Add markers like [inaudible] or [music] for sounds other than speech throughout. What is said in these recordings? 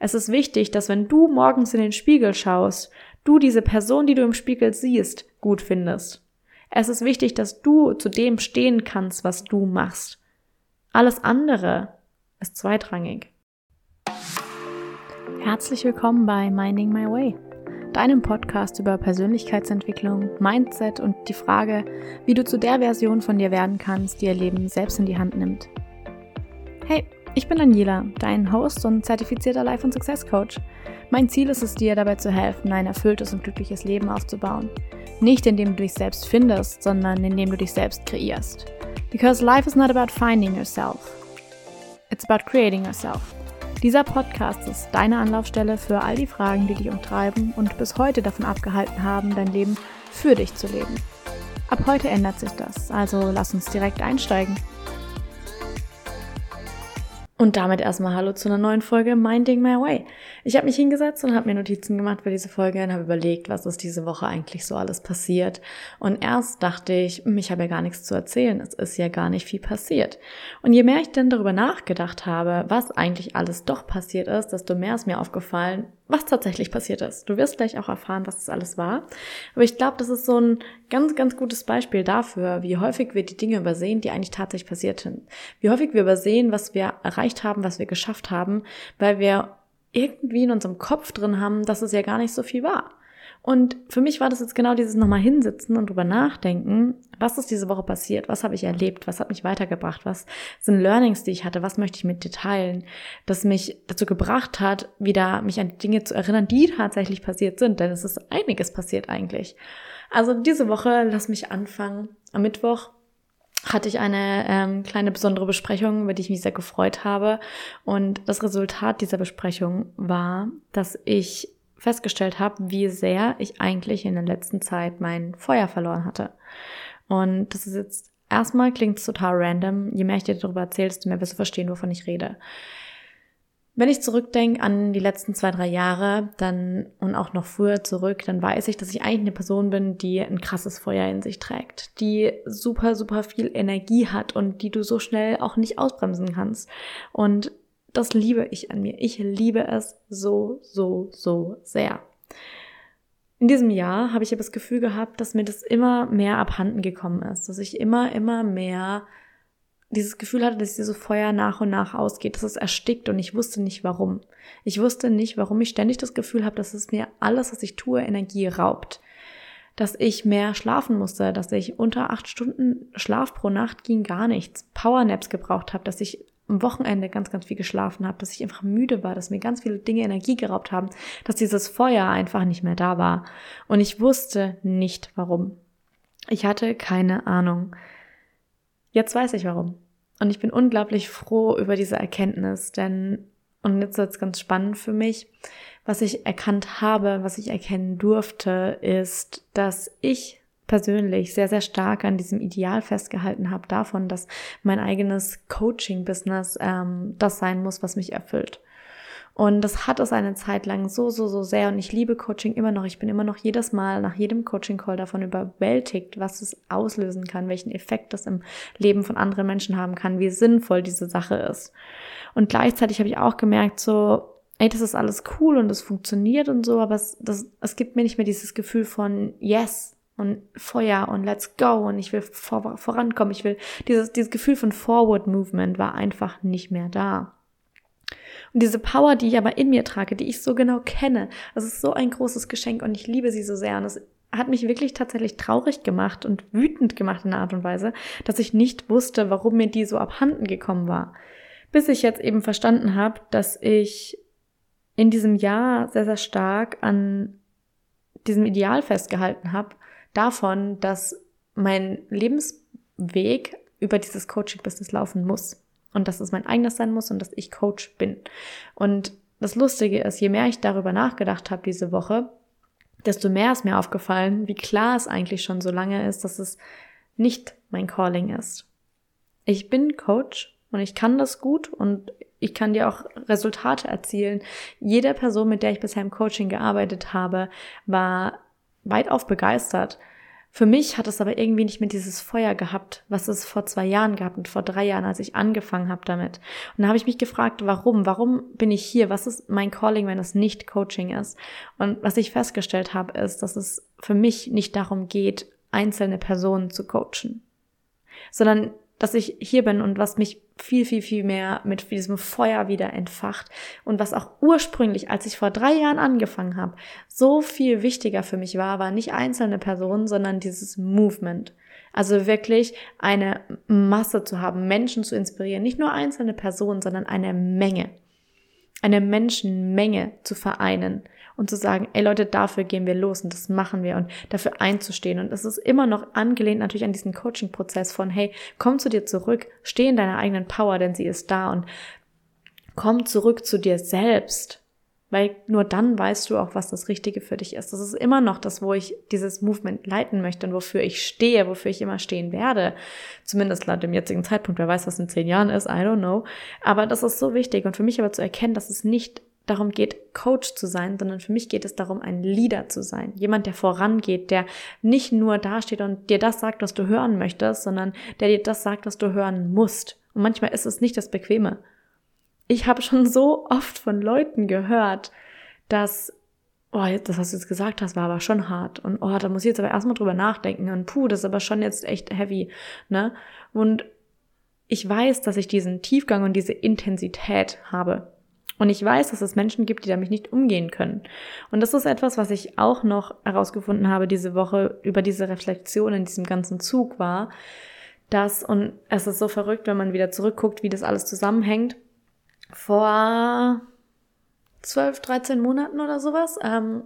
Es ist wichtig, dass wenn du morgens in den Spiegel schaust, du diese Person, die du im Spiegel siehst, gut findest. Es ist wichtig, dass du zu dem stehen kannst, was du machst. Alles andere ist zweitrangig. Herzlich willkommen bei Minding My Way, deinem Podcast über Persönlichkeitsentwicklung, Mindset und die Frage, wie du zu der Version von dir werden kannst, die ihr Leben selbst in die Hand nimmt. Hey, ich bin Daniela, dein Host und zertifizierter Life- und Success Coach. Mein Ziel ist es dir dabei zu helfen, ein erfülltes und glückliches Leben aufzubauen. Nicht indem du dich selbst findest, sondern indem du dich selbst kreierst. Because life is not about finding yourself. It's about creating yourself. Dieser Podcast ist deine Anlaufstelle für all die Fragen, die dich umtreiben und bis heute davon abgehalten haben, dein Leben für dich zu leben. Ab heute ändert sich das, also lass uns direkt einsteigen. Und damit erstmal Hallo zu einer neuen Folge Minding My Way. Ich habe mich hingesetzt und habe mir Notizen gemacht für diese Folge und habe überlegt, was ist diese Woche eigentlich so alles passiert. Und erst dachte ich, ich habe ja gar nichts zu erzählen, es ist ja gar nicht viel passiert. Und je mehr ich dann darüber nachgedacht habe, was eigentlich alles doch passiert ist, desto mehr ist mir aufgefallen, was tatsächlich passiert ist. Du wirst gleich auch erfahren, was das alles war. Aber ich glaube, das ist so ein ganz, ganz gutes Beispiel dafür, wie häufig wir die Dinge übersehen, die eigentlich tatsächlich passiert sind. Wie häufig wir übersehen, was wir erreicht haben, was wir geschafft haben, weil wir irgendwie in unserem Kopf drin haben, dass es ja gar nicht so viel war. Und für mich war das jetzt genau dieses nochmal hinsitzen und drüber nachdenken, was ist diese Woche passiert, was habe ich erlebt, was hat mich weitergebracht, was sind Learnings, die ich hatte, was möchte ich mit dir teilen, das mich dazu gebracht hat, wieder mich an die Dinge zu erinnern, die tatsächlich passiert sind, denn es ist einiges passiert eigentlich. Also diese Woche, lass mich anfangen. Am Mittwoch hatte ich eine ähm, kleine besondere Besprechung, über die ich mich sehr gefreut habe. Und das Resultat dieser Besprechung war, dass ich festgestellt habe, wie sehr ich eigentlich in der letzten Zeit mein Feuer verloren hatte. Und das ist jetzt erstmal klingt total random. Je mehr ich dir darüber erzähle, desto mehr wirst du verstehen, wovon ich rede. Wenn ich zurückdenke an die letzten zwei, drei Jahre, dann und auch noch früher zurück, dann weiß ich, dass ich eigentlich eine Person bin, die ein krasses Feuer in sich trägt, die super, super viel Energie hat und die du so schnell auch nicht ausbremsen kannst. Und das liebe ich an mir. Ich liebe es so, so, so sehr. In diesem Jahr habe ich aber das Gefühl gehabt, dass mir das immer mehr abhanden gekommen ist, dass ich immer, immer mehr dieses Gefühl hatte, dass dieses Feuer nach und nach ausgeht, dass es erstickt und ich wusste nicht warum. Ich wusste nicht, warum ich ständig das Gefühl habe, dass es mir alles, was ich tue, Energie raubt. Dass ich mehr schlafen musste, dass ich unter acht Stunden Schlaf pro Nacht ging gar nichts, Powernaps gebraucht habe, dass ich am Wochenende ganz, ganz viel geschlafen habe, dass ich einfach müde war, dass mir ganz viele Dinge Energie geraubt haben, dass dieses Feuer einfach nicht mehr da war. Und ich wusste nicht warum. Ich hatte keine Ahnung. Jetzt weiß ich warum. Und ich bin unglaublich froh über diese Erkenntnis, denn, und jetzt wird es ganz spannend für mich, was ich erkannt habe, was ich erkennen durfte, ist, dass ich persönlich sehr, sehr stark an diesem Ideal festgehalten habe davon, dass mein eigenes Coaching-Business ähm, das sein muss, was mich erfüllt. Und das hat es eine Zeit lang so, so, so sehr. Und ich liebe Coaching immer noch. Ich bin immer noch jedes Mal nach jedem Coaching-Call davon überwältigt, was es auslösen kann, welchen Effekt das im Leben von anderen Menschen haben kann, wie sinnvoll diese Sache ist. Und gleichzeitig habe ich auch gemerkt, so, ey, das ist alles cool und es funktioniert und so, aber es, das, es gibt mir nicht mehr dieses Gefühl von Yes, und Feuer und let's go und ich will vor, vorankommen. Ich will, dieses, dieses Gefühl von Forward Movement war einfach nicht mehr da. Und diese Power, die ich aber in mir trage, die ich so genau kenne, das ist so ein großes Geschenk und ich liebe sie so sehr und es hat mich wirklich tatsächlich traurig gemacht und wütend gemacht in einer Art und Weise, dass ich nicht wusste, warum mir die so abhanden gekommen war. Bis ich jetzt eben verstanden habe, dass ich in diesem Jahr sehr, sehr stark an diesem Ideal festgehalten habe, davon, dass mein Lebensweg über dieses Coaching-Business laufen muss. Und dass es mein eigenes sein muss und dass ich Coach bin. Und das Lustige ist, je mehr ich darüber nachgedacht habe diese Woche, desto mehr ist mir aufgefallen, wie klar es eigentlich schon so lange ist, dass es nicht mein Calling ist. Ich bin Coach und ich kann das gut und ich kann dir auch Resultate erzielen. Jede Person, mit der ich bisher im Coaching gearbeitet habe, war weitauf begeistert, Für mich hat es aber irgendwie nicht mehr dieses Feuer gehabt, was es vor zwei Jahren gab und vor drei Jahren, als ich angefangen habe damit. Und da habe ich mich gefragt, warum? Warum bin ich hier? Was ist mein Calling, wenn es nicht Coaching ist? Und was ich festgestellt habe, ist, dass es für mich nicht darum geht, einzelne Personen zu coachen, sondern dass ich hier bin und was mich viel, viel, viel mehr mit diesem Feuer wieder entfacht. Und was auch ursprünglich, als ich vor drei Jahren angefangen habe, so viel wichtiger für mich war, war nicht einzelne Personen, sondern dieses Movement. Also wirklich eine Masse zu haben, Menschen zu inspirieren, nicht nur einzelne Personen, sondern eine Menge, eine Menschenmenge zu vereinen und zu sagen, ey Leute, dafür gehen wir los und das machen wir und dafür einzustehen. Und es ist immer noch angelehnt natürlich an diesen Coaching-Prozess von, hey, komm zu dir zurück, steh in deiner eigenen Power, denn sie ist da und komm zurück zu dir selbst. Weil nur dann weißt du auch, was das Richtige für dich ist. Das ist immer noch das, wo ich dieses Movement leiten möchte und wofür ich stehe, wofür ich immer stehen werde. Zumindest laut dem jetzigen Zeitpunkt. Wer weiß, was in zehn Jahren ist, I don't know. Aber das ist so wichtig. Und für mich aber zu erkennen, dass es nicht darum geht, Coach zu sein, sondern für mich geht es darum, ein Leader zu sein. Jemand, der vorangeht, der nicht nur dasteht und dir das sagt, was du hören möchtest, sondern der dir das sagt, was du hören musst. Und manchmal ist es nicht das Bequeme. Ich habe schon so oft von Leuten gehört, dass, oh, das, was du jetzt gesagt hast, war aber schon hart. Und oh, da muss ich jetzt aber erstmal drüber nachdenken. Und puh, das ist aber schon jetzt echt heavy. Ne? Und ich weiß, dass ich diesen Tiefgang und diese Intensität habe. Und ich weiß, dass es Menschen gibt, die damit nicht umgehen können. Und das ist etwas, was ich auch noch herausgefunden habe diese Woche über diese Reflexion in diesem ganzen Zug war, dass, und es ist so verrückt, wenn man wieder zurückguckt, wie das alles zusammenhängt, vor 12, 13 Monaten oder sowas, ähm,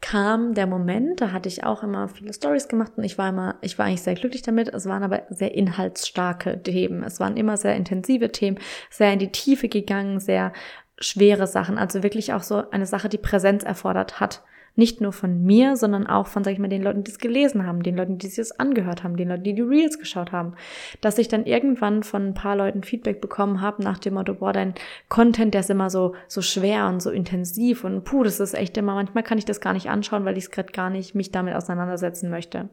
kam der Moment, da hatte ich auch immer viele Stories gemacht und ich war immer, ich war eigentlich sehr glücklich damit. Es waren aber sehr inhaltsstarke Themen. Es waren immer sehr intensive Themen, sehr in die Tiefe gegangen, sehr schwere Sachen, also wirklich auch so eine Sache, die Präsenz erfordert hat. Nicht nur von mir, sondern auch von, sag ich mal, den Leuten, die es gelesen haben, den Leuten, die das angehört haben, den Leuten, die die Reels geschaut haben. Dass ich dann irgendwann von ein paar Leuten Feedback bekommen habe nach dem Motto, boah, dein Content, der ist immer so, so schwer und so intensiv und puh, das ist echt immer, manchmal kann ich das gar nicht anschauen, weil ich es gerade gar nicht mich damit auseinandersetzen möchte.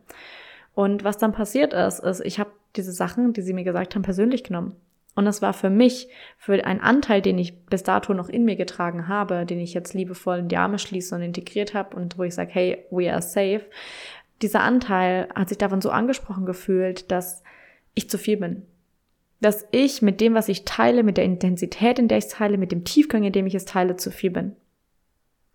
Und was dann passiert ist, ist, ich habe diese Sachen, die sie mir gesagt haben, persönlich genommen. Und das war für mich, für einen Anteil, den ich bis dato noch in mir getragen habe, den ich jetzt liebevoll in die Arme schließe und integriert habe und wo ich sage, hey, we are safe. Dieser Anteil hat sich davon so angesprochen gefühlt, dass ich zu viel bin. Dass ich mit dem, was ich teile, mit der Intensität, in der ich es teile, mit dem Tiefgang, in dem ich es teile, zu viel bin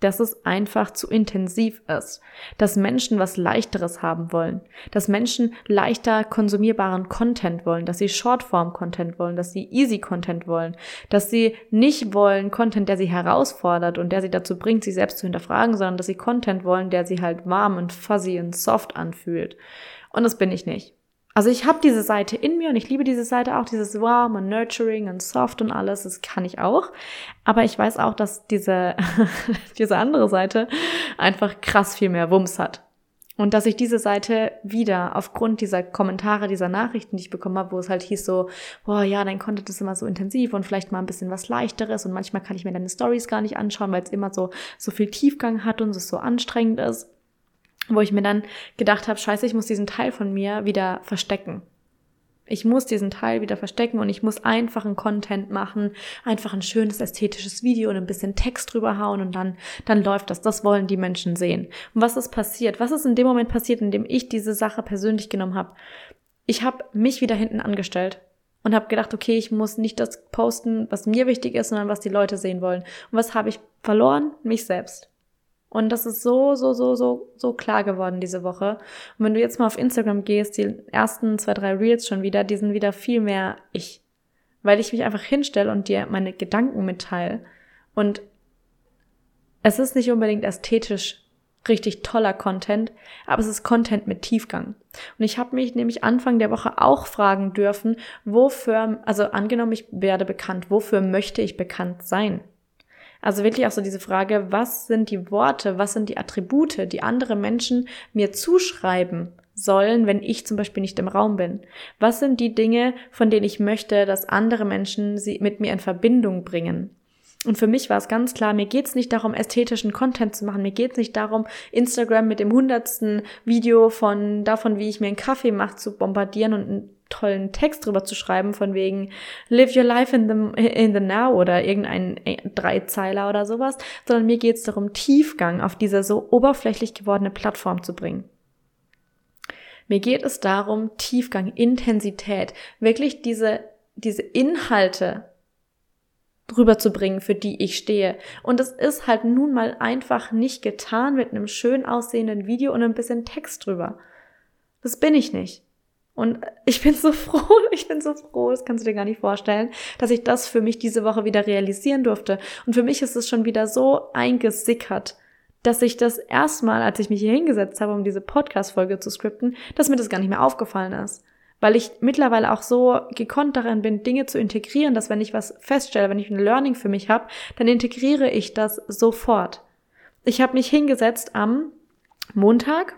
dass es einfach zu intensiv ist, dass Menschen was leichteres haben wollen, dass Menschen leichter konsumierbaren Content wollen, dass sie Shortform-Content wollen, dass sie Easy-Content wollen, dass sie nicht wollen Content, der sie herausfordert und der sie dazu bringt, sich selbst zu hinterfragen, sondern dass sie Content wollen, der sie halt warm und fuzzy und soft anfühlt. Und das bin ich nicht. Also ich habe diese Seite in mir und ich liebe diese Seite auch, dieses warm und nurturing und soft und alles, das kann ich auch. Aber ich weiß auch, dass diese, [laughs] diese andere Seite einfach krass viel mehr Wumms hat. Und dass ich diese Seite wieder aufgrund dieser Kommentare, dieser Nachrichten, die ich bekommen habe, wo es halt hieß so, boah, ja, dein Content ist immer so intensiv und vielleicht mal ein bisschen was leichteres und manchmal kann ich mir deine Stories gar nicht anschauen, weil es immer so, so viel Tiefgang hat und es so anstrengend ist wo ich mir dann gedacht habe, scheiße, ich muss diesen Teil von mir wieder verstecken. Ich muss diesen Teil wieder verstecken und ich muss einfach einen Content machen, einfach ein schönes ästhetisches Video und ein bisschen Text drüber hauen und dann, dann läuft das. Das wollen die Menschen sehen. Und was ist passiert? Was ist in dem Moment passiert, in dem ich diese Sache persönlich genommen habe? Ich habe mich wieder hinten angestellt und habe gedacht, okay, ich muss nicht das posten, was mir wichtig ist, sondern was die Leute sehen wollen. Und was habe ich verloren? Mich selbst. Und das ist so, so, so, so, so klar geworden diese Woche. Und wenn du jetzt mal auf Instagram gehst, die ersten zwei, drei Reels schon wieder, die sind wieder viel mehr ich. Weil ich mich einfach hinstelle und dir meine Gedanken mitteile. Und es ist nicht unbedingt ästhetisch richtig toller Content, aber es ist Content mit Tiefgang. Und ich habe mich nämlich Anfang der Woche auch fragen dürfen, wofür, also angenommen, ich werde bekannt, wofür möchte ich bekannt sein? Also wirklich auch so diese Frage, was sind die Worte, was sind die Attribute, die andere Menschen mir zuschreiben sollen, wenn ich zum Beispiel nicht im Raum bin? Was sind die Dinge, von denen ich möchte, dass andere Menschen sie mit mir in Verbindung bringen? Und für mich war es ganz klar, mir geht's nicht darum, ästhetischen Content zu machen. Mir geht's nicht darum, Instagram mit dem hundertsten Video von davon, wie ich mir einen Kaffee mache, zu bombardieren und tollen Text drüber zu schreiben, von wegen Live your life in the, in the now oder irgendein äh, Dreizeiler oder sowas, sondern mir geht's darum, Tiefgang auf diese so oberflächlich gewordene Plattform zu bringen. Mir geht es darum, Tiefgang, Intensität, wirklich diese, diese Inhalte rüberzubringen, für die ich stehe. Und es ist halt nun mal einfach nicht getan mit einem schön aussehenden Video und ein bisschen Text drüber. Das bin ich nicht. Und ich bin so froh, [laughs] ich bin so froh, das kannst du dir gar nicht vorstellen, dass ich das für mich diese Woche wieder realisieren durfte. Und für mich ist es schon wieder so eingesickert, dass ich das erstmal, als ich mich hier hingesetzt habe, um diese Podcast-Folge zu skripten, dass mir das gar nicht mehr aufgefallen ist weil ich mittlerweile auch so gekonnt darin bin, Dinge zu integrieren, dass wenn ich was feststelle, wenn ich ein Learning für mich habe, dann integriere ich das sofort. Ich habe mich hingesetzt am Montag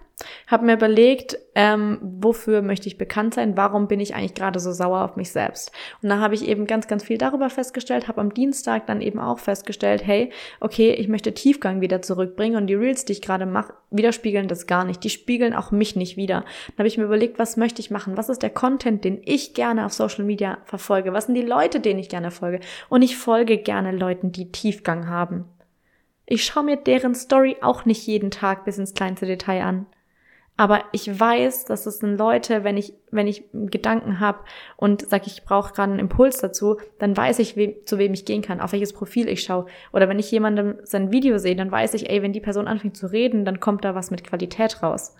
habe mir überlegt, ähm, wofür möchte ich bekannt sein, warum bin ich eigentlich gerade so sauer auf mich selbst. Und da habe ich eben ganz, ganz viel darüber festgestellt, habe am Dienstag dann eben auch festgestellt, hey, okay, ich möchte Tiefgang wieder zurückbringen und die Reels, die ich gerade mache, widerspiegeln das gar nicht. Die spiegeln auch mich nicht wieder. Dann habe ich mir überlegt, was möchte ich machen? Was ist der Content, den ich gerne auf Social Media verfolge? Was sind die Leute, denen ich gerne folge? Und ich folge gerne Leuten, die Tiefgang haben. Ich schaue mir deren Story auch nicht jeden Tag bis ins kleinste Detail an. Aber ich weiß, dass es sind Leute, wenn ich, wenn ich Gedanken habe und sage, ich brauche gerade einen Impuls dazu, dann weiß ich, wem, zu wem ich gehen kann, auf welches Profil ich schaue. Oder wenn ich jemandem sein Video sehe, dann weiß ich, ey, wenn die Person anfängt zu reden, dann kommt da was mit Qualität raus.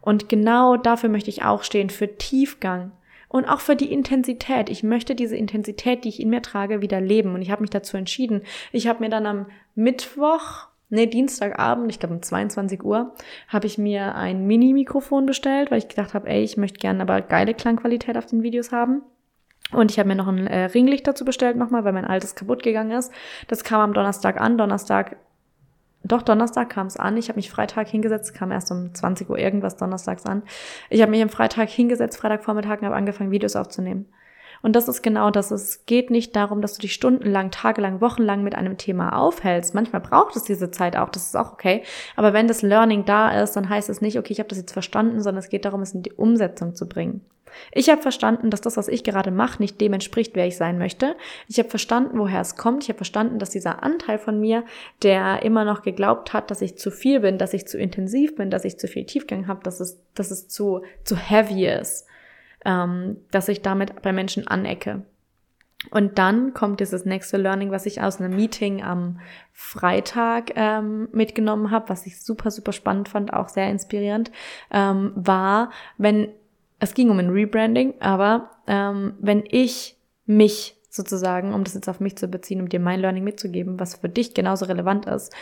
Und genau dafür möchte ich auch stehen, für Tiefgang und auch für die Intensität. Ich möchte diese Intensität, die ich in mir trage, wieder leben. Und ich habe mich dazu entschieden. Ich habe mir dann am Mittwoch nee, Dienstagabend, ich glaube um 22 Uhr, habe ich mir ein Mini-Mikrofon bestellt, weil ich gedacht habe, ey, ich möchte gerne aber geile Klangqualität auf den Videos haben. Und ich habe mir noch ein äh, Ringlicht dazu bestellt nochmal, weil mein altes kaputt gegangen ist. Das kam am Donnerstag an. Donnerstag, doch Donnerstag kam es an. Ich habe mich Freitag hingesetzt, kam erst um 20 Uhr irgendwas donnerstags an. Ich habe mich am Freitag hingesetzt, Freitagvormittag und habe angefangen, Videos aufzunehmen. Und das ist genau das. Es geht nicht darum, dass du dich stundenlang, tagelang, wochenlang mit einem Thema aufhältst. Manchmal braucht es diese Zeit auch, das ist auch okay. Aber wenn das Learning da ist, dann heißt es nicht, okay, ich habe das jetzt verstanden, sondern es geht darum, es in die Umsetzung zu bringen. Ich habe verstanden, dass das, was ich gerade mache, nicht dem entspricht, wer ich sein möchte. Ich habe verstanden, woher es kommt. Ich habe verstanden, dass dieser Anteil von mir, der immer noch geglaubt hat, dass ich zu viel bin, dass ich zu intensiv bin, dass ich zu viel Tiefgang habe, dass es, dass es zu, zu heavy ist ähm, dass ich damit bei Menschen anecke. Und dann kommt dieses nächste Learning, was ich aus einem Meeting am Freitag ähm, mitgenommen habe, was ich super, super spannend fand, auch sehr inspirierend, ähm, war, wenn, es ging um ein Rebranding, aber ähm, wenn ich mich sozusagen, um das jetzt auf mich zu beziehen, um dir mein Learning mitzugeben, was für dich genauso relevant ist.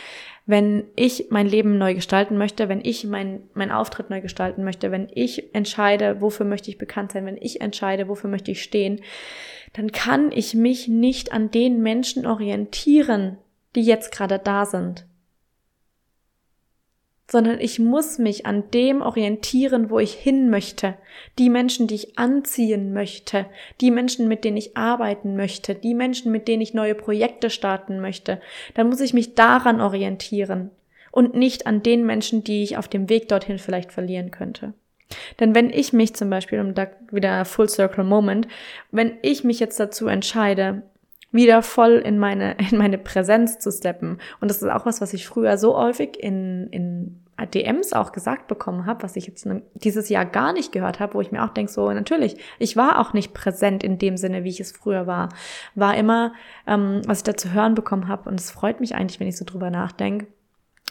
Wenn ich mein Leben neu gestalten möchte, wenn ich mein, mein Auftritt neu gestalten möchte, wenn ich entscheide, wofür möchte ich bekannt sein, wenn ich entscheide, wofür möchte ich stehen, dann kann ich mich nicht an den Menschen orientieren, die jetzt gerade da sind sondern ich muss mich an dem orientieren, wo ich hin möchte, die Menschen, die ich anziehen möchte, die Menschen, mit denen ich arbeiten möchte, die Menschen, mit denen ich neue Projekte starten möchte, dann muss ich mich daran orientieren und nicht an den Menschen, die ich auf dem Weg dorthin vielleicht verlieren könnte. Denn wenn ich mich zum Beispiel, um da wieder Full Circle Moment, wenn ich mich jetzt dazu entscheide, wieder voll in meine, [laughs] in meine Präsenz zu steppen. Und das ist auch was, was ich früher so häufig in, in DMs auch gesagt bekommen habe, was ich jetzt dieses Jahr gar nicht gehört habe, wo ich mir auch denke, so natürlich, ich war auch nicht präsent in dem Sinne, wie ich es früher war. War immer, ähm, was ich da zu hören bekommen habe, und es freut mich eigentlich, wenn ich so drüber nachdenke,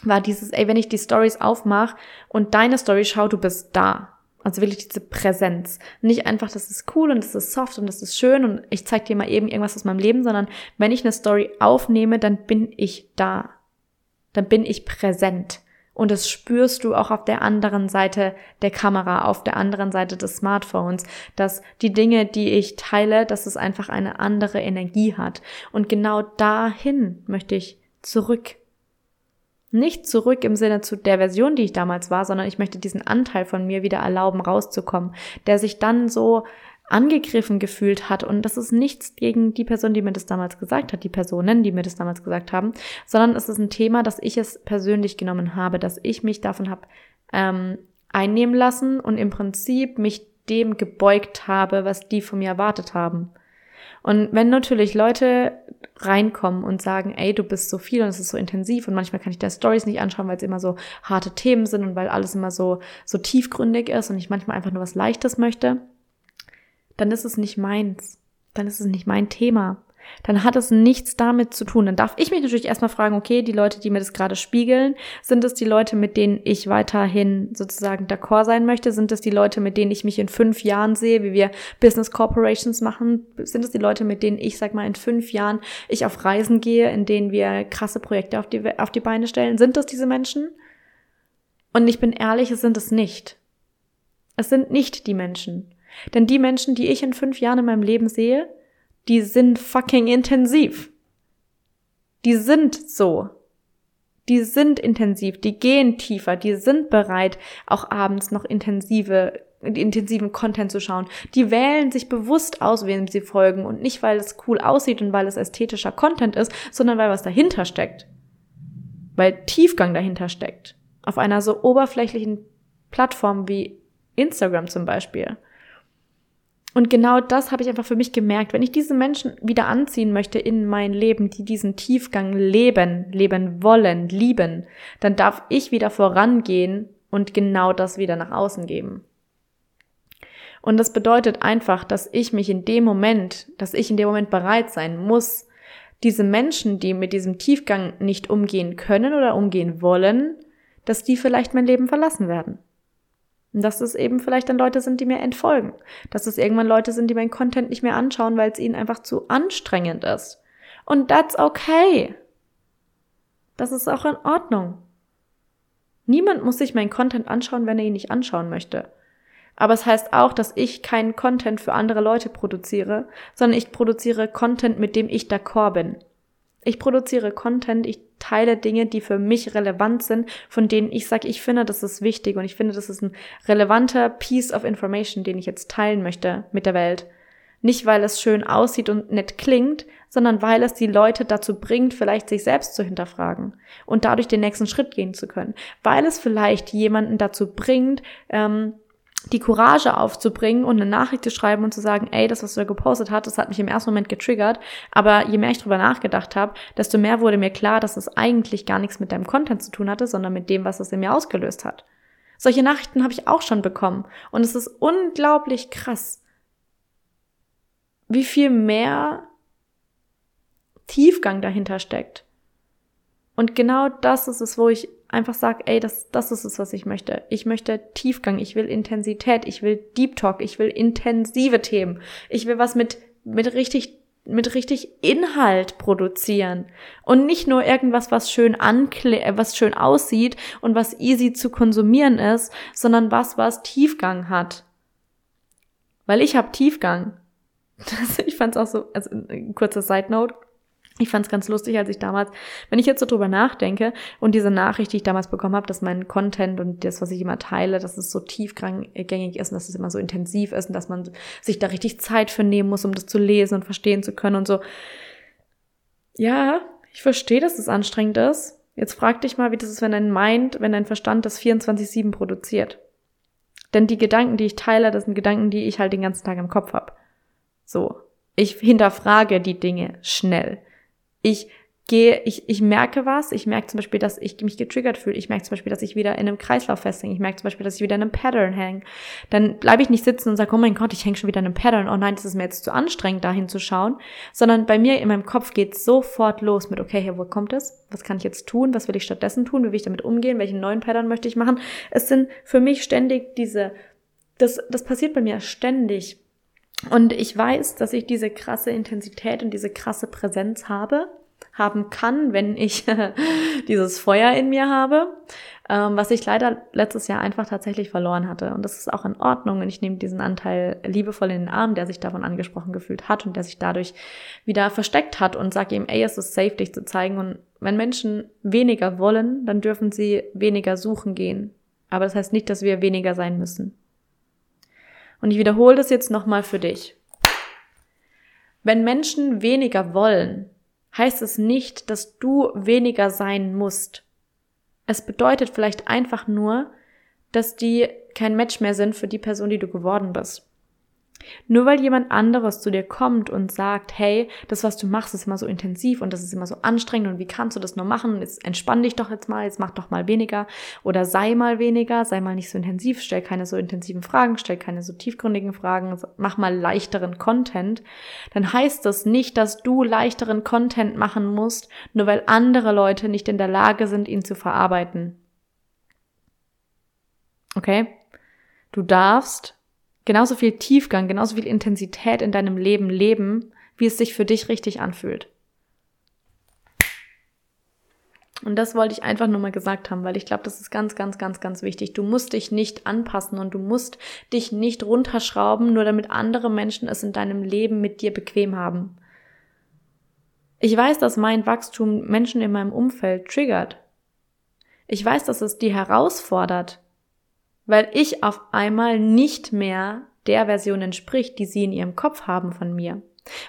war dieses, ey, wenn ich die Stories aufmache und deine Story schau, du bist da. Also wirklich diese Präsenz. Nicht einfach, das ist cool und das ist soft und das ist schön und ich zeig dir mal eben irgendwas aus meinem Leben, sondern wenn ich eine Story aufnehme, dann bin ich da. Dann bin ich präsent. Und das spürst du auch auf der anderen Seite der Kamera, auf der anderen Seite des Smartphones, dass die Dinge, die ich teile, dass es einfach eine andere Energie hat. Und genau dahin möchte ich zurück nicht zurück im Sinne zu der Version, die ich damals war, sondern ich möchte diesen Anteil von mir wieder erlauben, rauszukommen, der sich dann so angegriffen gefühlt hat. Und das ist nichts gegen die Person, die mir das damals gesagt hat, die Personen, die mir das damals gesagt haben, sondern es ist ein Thema, dass ich es persönlich genommen habe, dass ich mich davon habe ähm, einnehmen lassen und im Prinzip mich dem gebeugt habe, was die von mir erwartet haben. Und wenn natürlich Leute reinkommen und sagen, ey, du bist so viel und es ist so intensiv und manchmal kann ich da Stories nicht anschauen, weil es immer so harte Themen sind und weil alles immer so, so tiefgründig ist und ich manchmal einfach nur was Leichtes möchte, dann ist es nicht meins. Dann ist es nicht mein Thema dann hat es nichts damit zu tun. Dann darf ich mich natürlich erstmal fragen, okay, die Leute, die mir das gerade spiegeln, sind es die Leute, mit denen ich weiterhin sozusagen d'accord sein möchte? Sind es die Leute, mit denen ich mich in fünf Jahren sehe, wie wir Business Corporations machen? Sind es die Leute, mit denen ich, sag mal, in fünf Jahren ich auf Reisen gehe, in denen wir krasse Projekte auf die, auf die Beine stellen? Sind das diese Menschen? Und ich bin ehrlich, es sind es nicht. Es sind nicht die Menschen. Denn die Menschen, die ich in fünf Jahren in meinem Leben sehe, die sind fucking intensiv. Die sind so. Die sind intensiv, die gehen tiefer, die sind bereit, auch abends noch intensive, intensiven Content zu schauen. Die wählen sich bewusst aus, wem sie folgen und nicht, weil es cool aussieht und weil es ästhetischer Content ist, sondern weil was dahinter steckt. Weil Tiefgang dahinter steckt. Auf einer so oberflächlichen Plattform wie Instagram zum Beispiel. Und genau das habe ich einfach für mich gemerkt. Wenn ich diese Menschen wieder anziehen möchte in mein Leben, die diesen Tiefgang leben, leben wollen, lieben, dann darf ich wieder vorangehen und genau das wieder nach außen geben. Und das bedeutet einfach, dass ich mich in dem Moment, dass ich in dem Moment bereit sein muss, diese Menschen, die mit diesem Tiefgang nicht umgehen können oder umgehen wollen, dass die vielleicht mein Leben verlassen werden. Und dass es eben vielleicht dann Leute sind, die mir entfolgen. Dass es irgendwann Leute sind, die meinen Content nicht mehr anschauen, weil es ihnen einfach zu anstrengend ist. Und that's okay. Das ist auch in Ordnung. Niemand muss sich meinen Content anschauen, wenn er ihn nicht anschauen möchte. Aber es heißt auch, dass ich keinen Content für andere Leute produziere, sondern ich produziere Content, mit dem ich d'accord bin. Ich produziere Content, ich teile Dinge, die für mich relevant sind, von denen ich sage, ich finde, das ist wichtig und ich finde, das ist ein relevanter Piece of Information, den ich jetzt teilen möchte mit der Welt. Nicht, weil es schön aussieht und nett klingt, sondern weil es die Leute dazu bringt, vielleicht sich selbst zu hinterfragen und dadurch den nächsten Schritt gehen zu können. Weil es vielleicht jemanden dazu bringt, ähm, die Courage aufzubringen und eine Nachricht zu schreiben und zu sagen, ey, das, was du da gepostet hast, das hat mich im ersten Moment getriggert, aber je mehr ich drüber nachgedacht habe, desto mehr wurde mir klar, dass es eigentlich gar nichts mit deinem Content zu tun hatte, sondern mit dem, was es in mir ausgelöst hat. Solche Nachrichten habe ich auch schon bekommen und es ist unglaublich krass, wie viel mehr Tiefgang dahinter steckt. Und genau das ist es, wo ich einfach sage, ey, das, das ist es, was ich möchte. Ich möchte Tiefgang, ich will Intensität, ich will Deep Talk, ich will intensive Themen. Ich will was mit, mit richtig mit richtig Inhalt produzieren und nicht nur irgendwas, was schön ankle was schön aussieht und was easy zu konsumieren ist, sondern was, was Tiefgang hat. Weil ich habe Tiefgang. [laughs] ich fand es auch so, also ein kurzer Side Note. Ich fand es ganz lustig, als ich damals, wenn ich jetzt so drüber nachdenke und diese Nachricht, die ich damals bekommen habe, dass mein Content und das, was ich immer teile, dass es so tiefgängig ist und dass es immer so intensiv ist und dass man sich da richtig Zeit für nehmen muss, um das zu lesen und verstehen zu können und so. Ja, ich verstehe, dass es anstrengend ist. Jetzt frag dich mal, wie das ist, wenn dein Mind, wenn dein Verstand das 24-7 produziert. Denn die Gedanken, die ich teile, das sind Gedanken, die ich halt den ganzen Tag im Kopf habe. So. Ich hinterfrage die Dinge schnell. Ich gehe, ich, ich merke was, ich merke zum Beispiel, dass ich mich getriggert fühle, ich merke zum Beispiel, dass ich wieder in einem Kreislauf festhänge, ich merke zum Beispiel, dass ich wieder in einem Pattern hänge. Dann bleibe ich nicht sitzen und sage, oh mein Gott, ich hänge schon wieder in einem Pattern, oh nein, das ist mir jetzt zu anstrengend, da hinzuschauen, sondern bei mir in meinem Kopf geht sofort los mit, okay, hier, wo kommt es? Was kann ich jetzt tun? Was will ich stattdessen tun? Wie will ich damit umgehen? Welchen neuen Pattern möchte ich machen? Es sind für mich ständig diese, das, das passiert bei mir ständig und ich weiß, dass ich diese krasse Intensität und diese krasse Präsenz habe, haben kann, wenn ich [laughs] dieses Feuer in mir habe, ähm, was ich leider letztes Jahr einfach tatsächlich verloren hatte. Und das ist auch in Ordnung. Und ich nehme diesen Anteil liebevoll in den Arm, der sich davon angesprochen gefühlt hat und der sich dadurch wieder versteckt hat und sage ihm, ey, es ist safe, dich zu zeigen. Und wenn Menschen weniger wollen, dann dürfen sie weniger suchen gehen. Aber das heißt nicht, dass wir weniger sein müssen. Und ich wiederhole das jetzt nochmal für dich. Wenn Menschen weniger wollen, heißt es nicht, dass du weniger sein musst. Es bedeutet vielleicht einfach nur, dass die kein Match mehr sind für die Person, die du geworden bist. Nur weil jemand anderes zu dir kommt und sagt, hey, das, was du machst, ist immer so intensiv und das ist immer so anstrengend und wie kannst du das nur machen? Jetzt entspann dich doch jetzt mal, jetzt mach doch mal weniger oder sei mal weniger, sei mal nicht so intensiv, stell keine so intensiven Fragen, stell keine so tiefgründigen Fragen, mach mal leichteren Content, dann heißt das nicht, dass du leichteren Content machen musst, nur weil andere Leute nicht in der Lage sind, ihn zu verarbeiten. Okay? Du darfst genauso viel Tiefgang, genauso viel Intensität in deinem Leben leben, wie es sich für dich richtig anfühlt. Und das wollte ich einfach nur mal gesagt haben, weil ich glaube, das ist ganz, ganz, ganz, ganz wichtig. Du musst dich nicht anpassen und du musst dich nicht runterschrauben, nur damit andere Menschen es in deinem Leben mit dir bequem haben. Ich weiß, dass mein Wachstum Menschen in meinem Umfeld triggert. Ich weiß, dass es die herausfordert, weil ich auf einmal nicht mehr der Version entspricht, die sie in ihrem Kopf haben von mir.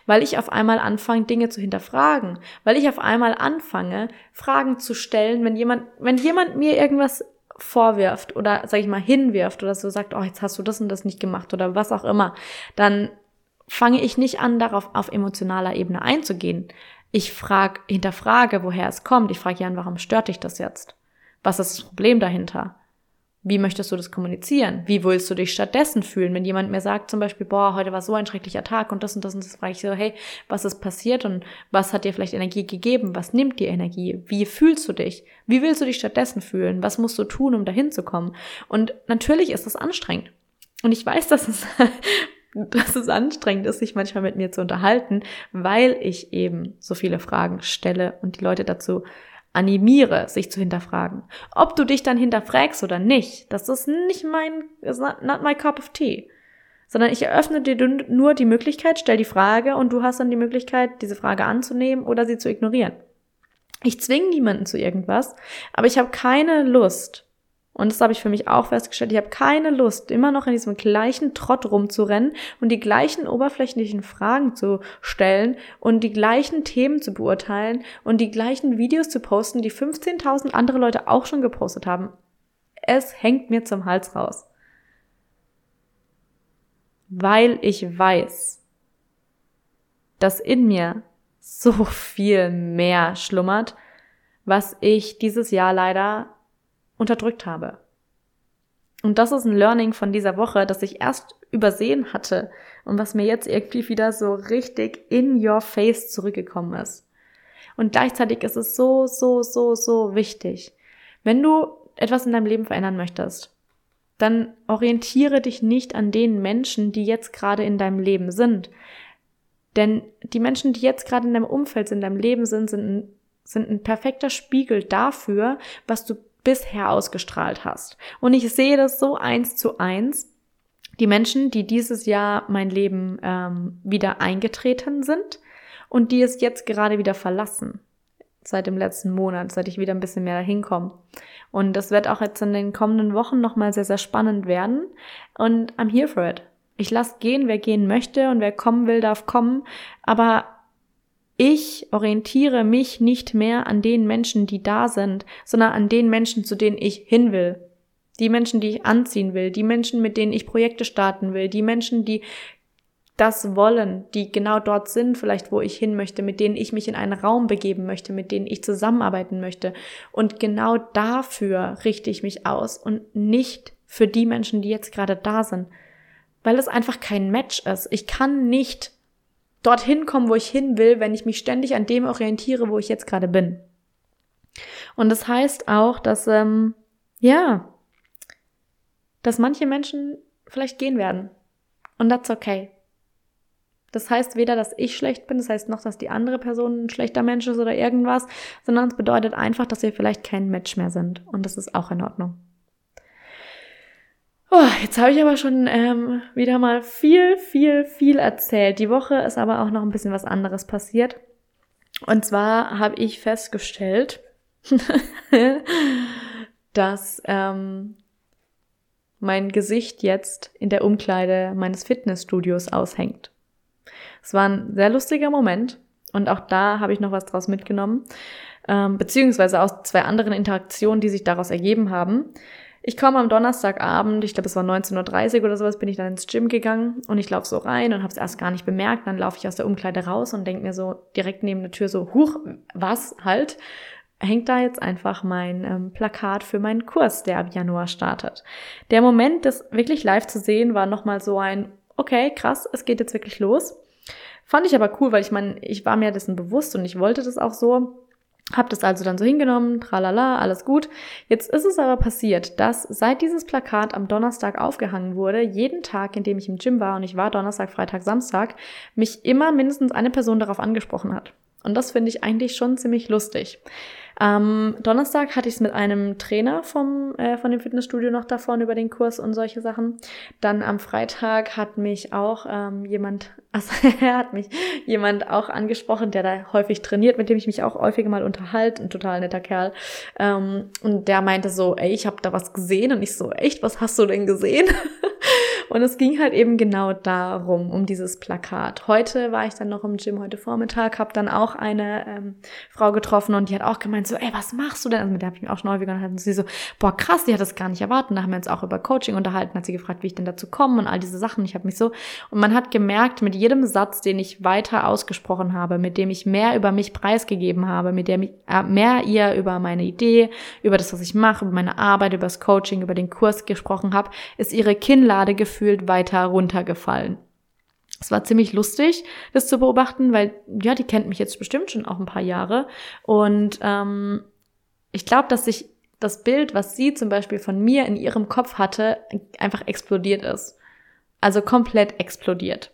Weil ich auf einmal anfange, Dinge zu hinterfragen. Weil ich auf einmal anfange, Fragen zu stellen, wenn jemand, wenn jemand mir irgendwas vorwirft oder, sag ich mal, hinwirft oder so sagt, oh, jetzt hast du das und das nicht gemacht oder was auch immer, dann fange ich nicht an, darauf auf emotionaler Ebene einzugehen. Ich frage, hinterfrage, woher es kommt. Ich frage Jan, warum stört dich das jetzt? Was ist das Problem dahinter? Wie möchtest du das kommunizieren? Wie willst du dich stattdessen fühlen? Wenn jemand mir sagt zum Beispiel, boah, heute war so ein schrecklicher Tag und das und das und das, frage ich so, hey, was ist passiert und was hat dir vielleicht Energie gegeben? Was nimmt dir Energie? Wie fühlst du dich? Wie willst du dich stattdessen fühlen? Was musst du tun, um dahin zu kommen? Und natürlich ist das anstrengend. Und ich weiß, [laughs] dass es, dass es anstrengend ist, sich manchmal mit mir zu unterhalten, weil ich eben so viele Fragen stelle und die Leute dazu animiere, sich zu hinterfragen. Ob du dich dann hinterfragst oder nicht, das ist nicht mein, is not, not my cup of tea. Sondern ich eröffne dir nur die Möglichkeit, stell die Frage und du hast dann die Möglichkeit, diese Frage anzunehmen oder sie zu ignorieren. Ich zwinge niemanden zu irgendwas, aber ich habe keine Lust, und das habe ich für mich auch festgestellt. Ich habe keine Lust, immer noch in diesem gleichen Trott rumzurennen und die gleichen oberflächlichen Fragen zu stellen und die gleichen Themen zu beurteilen und die gleichen Videos zu posten, die 15.000 andere Leute auch schon gepostet haben. Es hängt mir zum Hals raus. Weil ich weiß, dass in mir so viel mehr schlummert, was ich dieses Jahr leider unterdrückt habe. Und das ist ein Learning von dieser Woche, das ich erst übersehen hatte und was mir jetzt irgendwie wieder so richtig in your face zurückgekommen ist. Und gleichzeitig ist es so, so, so, so wichtig. Wenn du etwas in deinem Leben verändern möchtest, dann orientiere dich nicht an den Menschen, die jetzt gerade in deinem Leben sind. Denn die Menschen, die jetzt gerade in deinem Umfeld in deinem Leben sind, sind ein, sind ein perfekter Spiegel dafür, was du bisher ausgestrahlt hast. Und ich sehe das so eins zu eins. Die Menschen, die dieses Jahr mein Leben ähm, wieder eingetreten sind und die es jetzt gerade wieder verlassen. Seit dem letzten Monat, seit ich wieder ein bisschen mehr dahin komme. Und das wird auch jetzt in den kommenden Wochen nochmal sehr, sehr spannend werden. Und I'm here for it. Ich lasse gehen, wer gehen möchte und wer kommen will, darf kommen. Aber ich orientiere mich nicht mehr an den Menschen, die da sind, sondern an den Menschen, zu denen ich hin will. Die Menschen, die ich anziehen will, die Menschen, mit denen ich Projekte starten will, die Menschen, die das wollen, die genau dort sind, vielleicht wo ich hin möchte, mit denen ich mich in einen Raum begeben möchte, mit denen ich zusammenarbeiten möchte. Und genau dafür richte ich mich aus und nicht für die Menschen, die jetzt gerade da sind. Weil es einfach kein Match ist. Ich kann nicht dorthin kommen, wo ich hin will, wenn ich mich ständig an dem orientiere, wo ich jetzt gerade bin. Und das heißt auch, dass, ähm, ja, dass manche Menschen vielleicht gehen werden. Und that's okay. Das heißt weder, dass ich schlecht bin, das heißt noch, dass die andere Person ein schlechter Mensch ist oder irgendwas, sondern es bedeutet einfach, dass wir vielleicht kein Match mehr sind. Und das ist auch in Ordnung. Oh, jetzt habe ich aber schon ähm, wieder mal viel, viel, viel erzählt. Die Woche ist aber auch noch ein bisschen was anderes passiert. Und zwar habe ich festgestellt, [laughs] dass ähm, mein Gesicht jetzt in der Umkleide meines Fitnessstudios aushängt. Es war ein sehr lustiger Moment und auch da habe ich noch was draus mitgenommen, ähm, beziehungsweise aus zwei anderen Interaktionen, die sich daraus ergeben haben. Ich komme am Donnerstagabend, ich glaube es war 19.30 Uhr oder sowas, bin ich dann ins Gym gegangen und ich laufe so rein und habe es erst gar nicht bemerkt. Dann laufe ich aus der Umkleide raus und denke mir so direkt neben der Tür so, huch, was halt? hängt da jetzt einfach mein ähm, Plakat für meinen Kurs, der ab Januar startet. Der Moment, das wirklich live zu sehen, war nochmal so ein, okay, krass, es geht jetzt wirklich los. Fand ich aber cool, weil ich meine, ich war mir dessen bewusst und ich wollte das auch so. Hab das also dann so hingenommen, tralala, alles gut. Jetzt ist es aber passiert, dass seit dieses Plakat am Donnerstag aufgehangen wurde, jeden Tag, in dem ich im Gym war, und ich war Donnerstag, Freitag, Samstag, mich immer mindestens eine Person darauf angesprochen hat. Und das finde ich eigentlich schon ziemlich lustig. Am Donnerstag hatte ich es mit einem Trainer vom, äh, von dem Fitnessstudio noch davon über den Kurs und solche Sachen. Dann am Freitag hat mich auch ähm, jemand, [laughs] also er hat mich jemand auch angesprochen, der da häufig trainiert, mit dem ich mich auch häufiger mal unterhalte, ein total netter Kerl. Ähm, und der meinte so, ey, ich habe da was gesehen und ich so, echt, was hast du denn gesehen? [laughs] Und es ging halt eben genau darum, um dieses Plakat. Heute war ich dann noch im Gym, heute Vormittag, habe dann auch eine ähm, Frau getroffen und die hat auch gemeint so, ey, was machst du denn? Also mit der habe ich mich auch schon häufiger unterhalten. Und sie so, boah, krass, die hat das gar nicht erwartet. Da haben wir uns auch über Coaching unterhalten, hat sie gefragt, wie ich denn dazu komme und all diese Sachen. Ich habe mich so, und man hat gemerkt, mit jedem Satz, den ich weiter ausgesprochen habe, mit dem ich mehr über mich preisgegeben habe, mit dem ich äh, mehr ihr über meine Idee, über das, was ich mache, über meine Arbeit, über das Coaching, über den Kurs gesprochen habe, ist ihre Kinnlade gefühlt gefühlt weiter runtergefallen. Es war ziemlich lustig, das zu beobachten, weil ja, die kennt mich jetzt bestimmt schon auch ein paar Jahre. Und ähm, ich glaube, dass sich das Bild, was sie zum Beispiel von mir in ihrem Kopf hatte, einfach explodiert ist. Also komplett explodiert.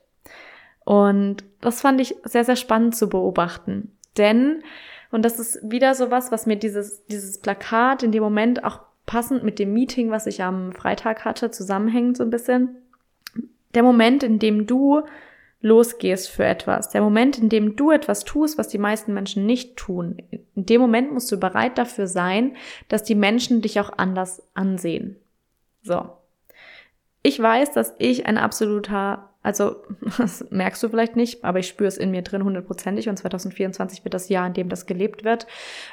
Und das fand ich sehr, sehr spannend zu beobachten. Denn, und das ist wieder so was, was mir dieses, dieses Plakat in dem Moment auch passend mit dem Meeting, was ich am Freitag hatte, zusammenhängt so ein bisschen. Der Moment, in dem du losgehst für etwas, der Moment, in dem du etwas tust, was die meisten Menschen nicht tun, in dem Moment musst du bereit dafür sein, dass die Menschen dich auch anders ansehen. So. Ich weiß, dass ich ein absoluter also, [laughs] das merkst du vielleicht nicht, aber ich spüre es in mir drin hundertprozentig und 2024 wird das Jahr, in dem das gelebt wird.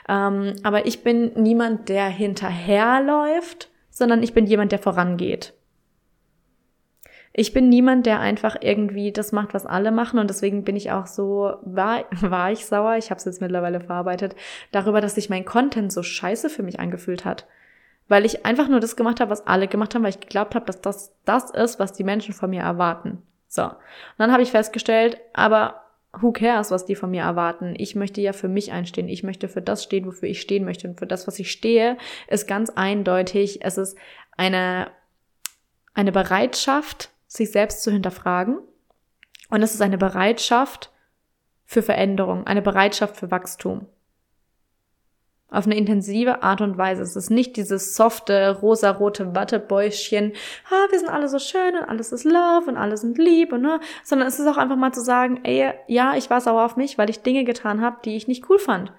Ähm, aber ich bin niemand, der hinterherläuft, sondern ich bin jemand, der vorangeht. Ich bin niemand, der einfach irgendwie das macht, was alle machen und deswegen bin ich auch so, war, war ich sauer, ich habe es jetzt mittlerweile verarbeitet, darüber, dass sich mein Content so scheiße für mich angefühlt hat weil ich einfach nur das gemacht habe, was alle gemacht haben, weil ich geglaubt habe, dass das das ist, was die Menschen von mir erwarten. So. Und dann habe ich festgestellt, aber who cares, was die von mir erwarten? Ich möchte ja für mich einstehen. Ich möchte für das stehen, wofür ich stehen möchte. Und für das, was ich stehe, ist ganz eindeutig, es ist eine, eine Bereitschaft, sich selbst zu hinterfragen. Und es ist eine Bereitschaft für Veränderung, eine Bereitschaft für Wachstum auf eine intensive Art und Weise. Es ist nicht dieses softe, rosarote Wattebäuschen, ha, wir sind alle so schön und alles ist Love und alle sind lieb und ne, sondern es ist auch einfach mal zu sagen, ey, ja, ich war sauer auf mich, weil ich Dinge getan habe, die ich nicht cool fand.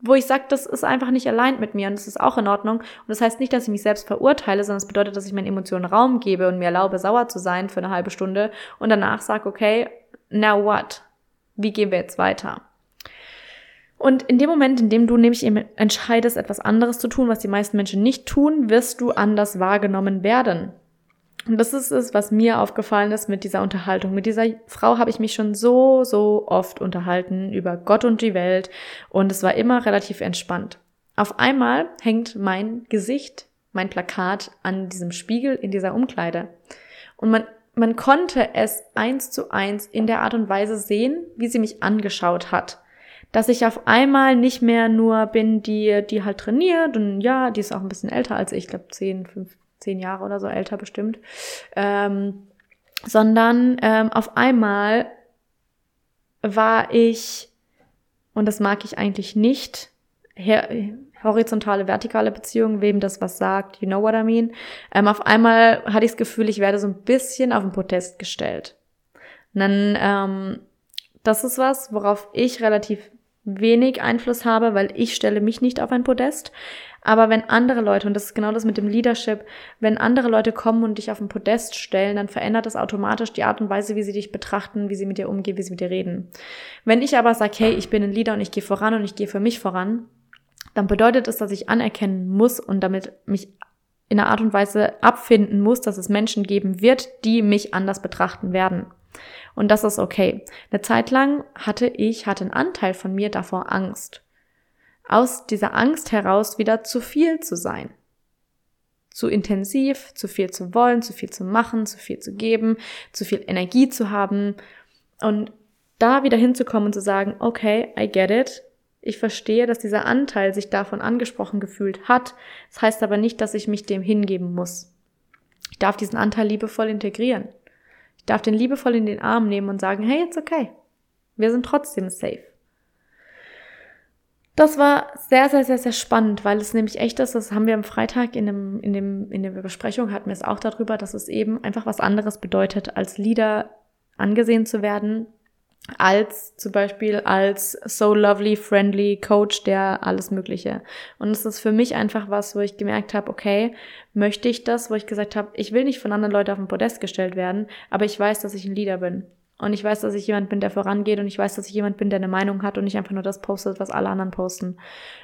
Wo ich sage, das ist einfach nicht allein mit mir und das ist auch in Ordnung. Und das heißt nicht, dass ich mich selbst verurteile, sondern es das bedeutet, dass ich meinen Emotionen Raum gebe und mir erlaube, sauer zu sein für eine halbe Stunde und danach sage, okay, now what? Wie gehen wir jetzt weiter? Und in dem Moment, in dem du nämlich eben entscheidest, etwas anderes zu tun, was die meisten Menschen nicht tun, wirst du anders wahrgenommen werden. Und das ist es, was mir aufgefallen ist mit dieser Unterhaltung. Mit dieser Frau habe ich mich schon so, so oft unterhalten über Gott und die Welt und es war immer relativ entspannt. Auf einmal hängt mein Gesicht, mein Plakat an diesem Spiegel in dieser Umkleide. Und man, man konnte es eins zu eins in der Art und Weise sehen, wie sie mich angeschaut hat dass ich auf einmal nicht mehr nur bin, die, die halt trainiert und ja, die ist auch ein bisschen älter als ich, ich glaube zehn, fünf, zehn Jahre oder so älter bestimmt, ähm, sondern ähm, auf einmal war ich, und das mag ich eigentlich nicht, her, horizontale, vertikale Beziehung, wem das was sagt, you know what I mean. Ähm, auf einmal hatte ich das Gefühl, ich werde so ein bisschen auf den Protest gestellt. Und dann, ähm, das ist was, worauf ich relativ wenig Einfluss habe, weil ich stelle mich nicht auf ein Podest. Aber wenn andere Leute, und das ist genau das mit dem Leadership, wenn andere Leute kommen und dich auf ein Podest stellen, dann verändert das automatisch die Art und Weise, wie sie dich betrachten, wie sie mit dir umgehen, wie sie mit dir reden. Wenn ich aber sage, hey, ich bin ein Leader und ich gehe voran und ich gehe für mich voran, dann bedeutet es, dass ich anerkennen muss und damit mich in einer Art und Weise abfinden muss, dass es Menschen geben wird, die mich anders betrachten werden. Und das ist okay. Eine Zeit lang hatte ich, hatte einen Anteil von mir davor Angst. Aus dieser Angst heraus wieder zu viel zu sein. Zu intensiv, zu viel zu wollen, zu viel zu machen, zu viel zu geben, zu viel Energie zu haben. Und da wieder hinzukommen und zu sagen, okay, I get it. Ich verstehe, dass dieser Anteil sich davon angesprochen gefühlt hat. Das heißt aber nicht, dass ich mich dem hingeben muss. Ich darf diesen Anteil liebevoll integrieren darf den liebevoll in den Arm nehmen und sagen, hey, it's okay. Wir sind trotzdem safe. Das war sehr, sehr, sehr, sehr spannend, weil es nämlich echt ist, das haben wir am Freitag in, dem, in, dem, in der Besprechung, hatten wir es auch darüber, dass es eben einfach was anderes bedeutet, als Leader angesehen zu werden, als zum Beispiel als so lovely, friendly Coach, der alles Mögliche. Und es ist für mich einfach was, wo ich gemerkt habe, okay, möchte ich das, wo ich gesagt habe, ich will nicht von anderen Leuten auf den Podest gestellt werden, aber ich weiß, dass ich ein Leader bin. Und ich weiß, dass ich jemand bin, der vorangeht und ich weiß, dass ich jemand bin, der eine Meinung hat und nicht einfach nur das postet, was alle anderen posten.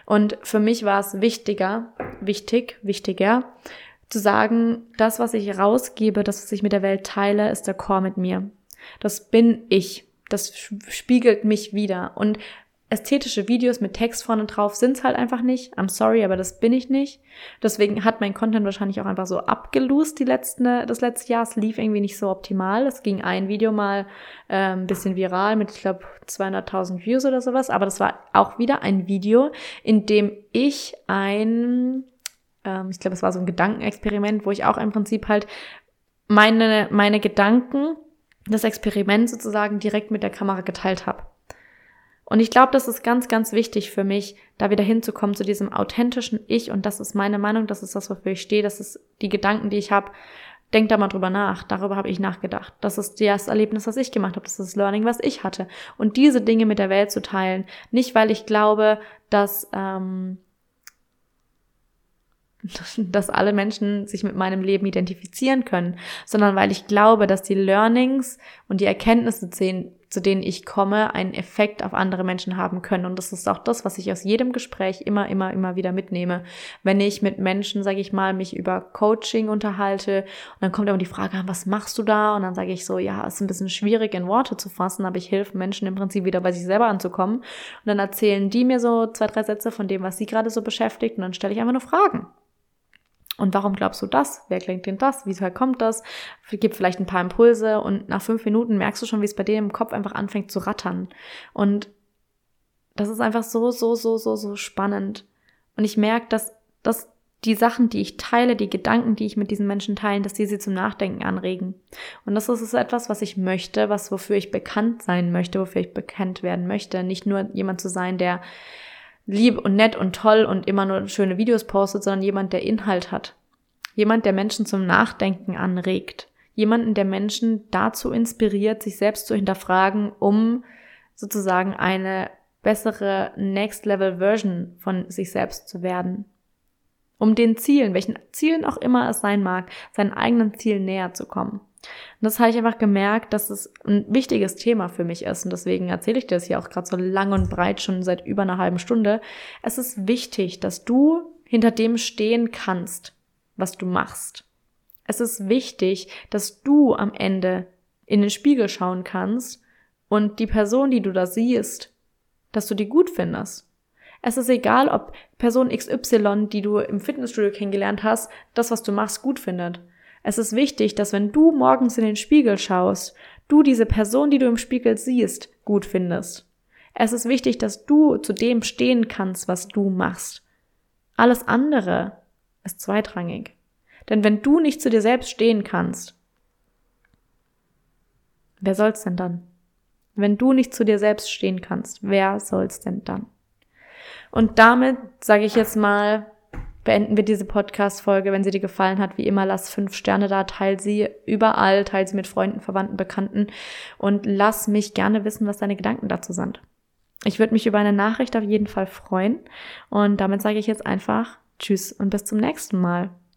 Und für mich war es wichtiger, wichtig, wichtiger, zu sagen, das, was ich rausgebe, das, was ich mit der Welt teile, ist der Core mit mir. Das bin ich das spiegelt mich wieder. Und ästhetische Videos mit Text vorne drauf sind's halt einfach nicht. I'm sorry, aber das bin ich nicht. Deswegen hat mein Content wahrscheinlich auch einfach so abgelost die letzten, das letzte Jahr. Es lief irgendwie nicht so optimal. Es ging ein Video mal äh, ein bisschen viral mit, ich glaube, 200.000 Views oder sowas. Aber das war auch wieder ein Video, in dem ich ein, ähm, ich glaube, es war so ein Gedankenexperiment, wo ich auch im Prinzip halt meine, meine Gedanken das Experiment sozusagen direkt mit der Kamera geteilt habe. Und ich glaube, das ist ganz, ganz wichtig für mich, da wieder hinzukommen zu diesem authentischen Ich. Und das ist meine Meinung, das ist das, wofür ich stehe, das ist die Gedanken, die ich habe. Denk da mal drüber nach. Darüber habe ich nachgedacht. Das ist das Erlebnis, was ich gemacht habe. Das ist das Learning, was ich hatte. Und diese Dinge mit der Welt zu teilen. Nicht, weil ich glaube, dass ähm, dass alle Menschen sich mit meinem Leben identifizieren können, sondern weil ich glaube, dass die Learnings und die Erkenntnisse, zu denen ich komme, einen Effekt auf andere Menschen haben können. Und das ist auch das, was ich aus jedem Gespräch immer, immer, immer wieder mitnehme. Wenn ich mit Menschen, sage ich mal, mich über Coaching unterhalte und dann kommt immer die Frage, was machst du da? Und dann sage ich so, ja, es ist ein bisschen schwierig in Worte zu fassen, aber ich helfe Menschen im Prinzip wieder bei sich selber anzukommen. Und dann erzählen die mir so zwei, drei Sätze von dem, was sie gerade so beschäftigt und dann stelle ich einfach nur Fragen. Und warum glaubst du das? Wer klingt denn das? Wieso kommt das? Gib vielleicht ein paar Impulse und nach fünf Minuten merkst du schon, wie es bei dir im Kopf einfach anfängt zu rattern. Und das ist einfach so, so, so, so, so spannend. Und ich merke, dass, dass die Sachen, die ich teile, die Gedanken, die ich mit diesen Menschen teilen, dass die sie zum Nachdenken anregen. Und das ist etwas, was ich möchte, was wofür ich bekannt sein möchte, wofür ich bekannt werden möchte. Nicht nur jemand zu sein, der lieb und nett und toll und immer nur schöne Videos postet, sondern jemand, der Inhalt hat. Jemand, der Menschen zum Nachdenken anregt. Jemanden, der Menschen dazu inspiriert, sich selbst zu hinterfragen, um sozusagen eine bessere Next Level Version von sich selbst zu werden. Um den Zielen, welchen Zielen auch immer es sein mag, seinen eigenen Zielen näher zu kommen. Und das habe ich einfach gemerkt, dass es ein wichtiges Thema für mich ist. Und deswegen erzähle ich dir das hier auch gerade so lang und breit schon seit über einer halben Stunde. Es ist wichtig, dass du hinter dem stehen kannst, was du machst. Es ist wichtig, dass du am Ende in den Spiegel schauen kannst und die Person, die du da siehst, dass du die gut findest. Es ist egal, ob Person XY, die du im Fitnessstudio kennengelernt hast, das, was du machst, gut findet. Es ist wichtig, dass wenn du morgens in den Spiegel schaust, du diese Person, die du im Spiegel siehst, gut findest. Es ist wichtig, dass du zu dem stehen kannst, was du machst. Alles andere ist zweitrangig. Denn wenn du nicht zu dir selbst stehen kannst, wer soll's denn dann? Wenn du nicht zu dir selbst stehen kannst, wer soll's denn dann? Und damit sage ich jetzt mal, beenden wir diese Podcast-Folge. Wenn sie dir gefallen hat, wie immer, lass fünf Sterne da, teil sie überall, teil sie mit Freunden, Verwandten, Bekannten und lass mich gerne wissen, was deine Gedanken dazu sind. ich würde mich über eine Nachricht auf jeden Fall freuen. Und damit sage ich jetzt einfach Tschüss und bis zum nächsten Mal.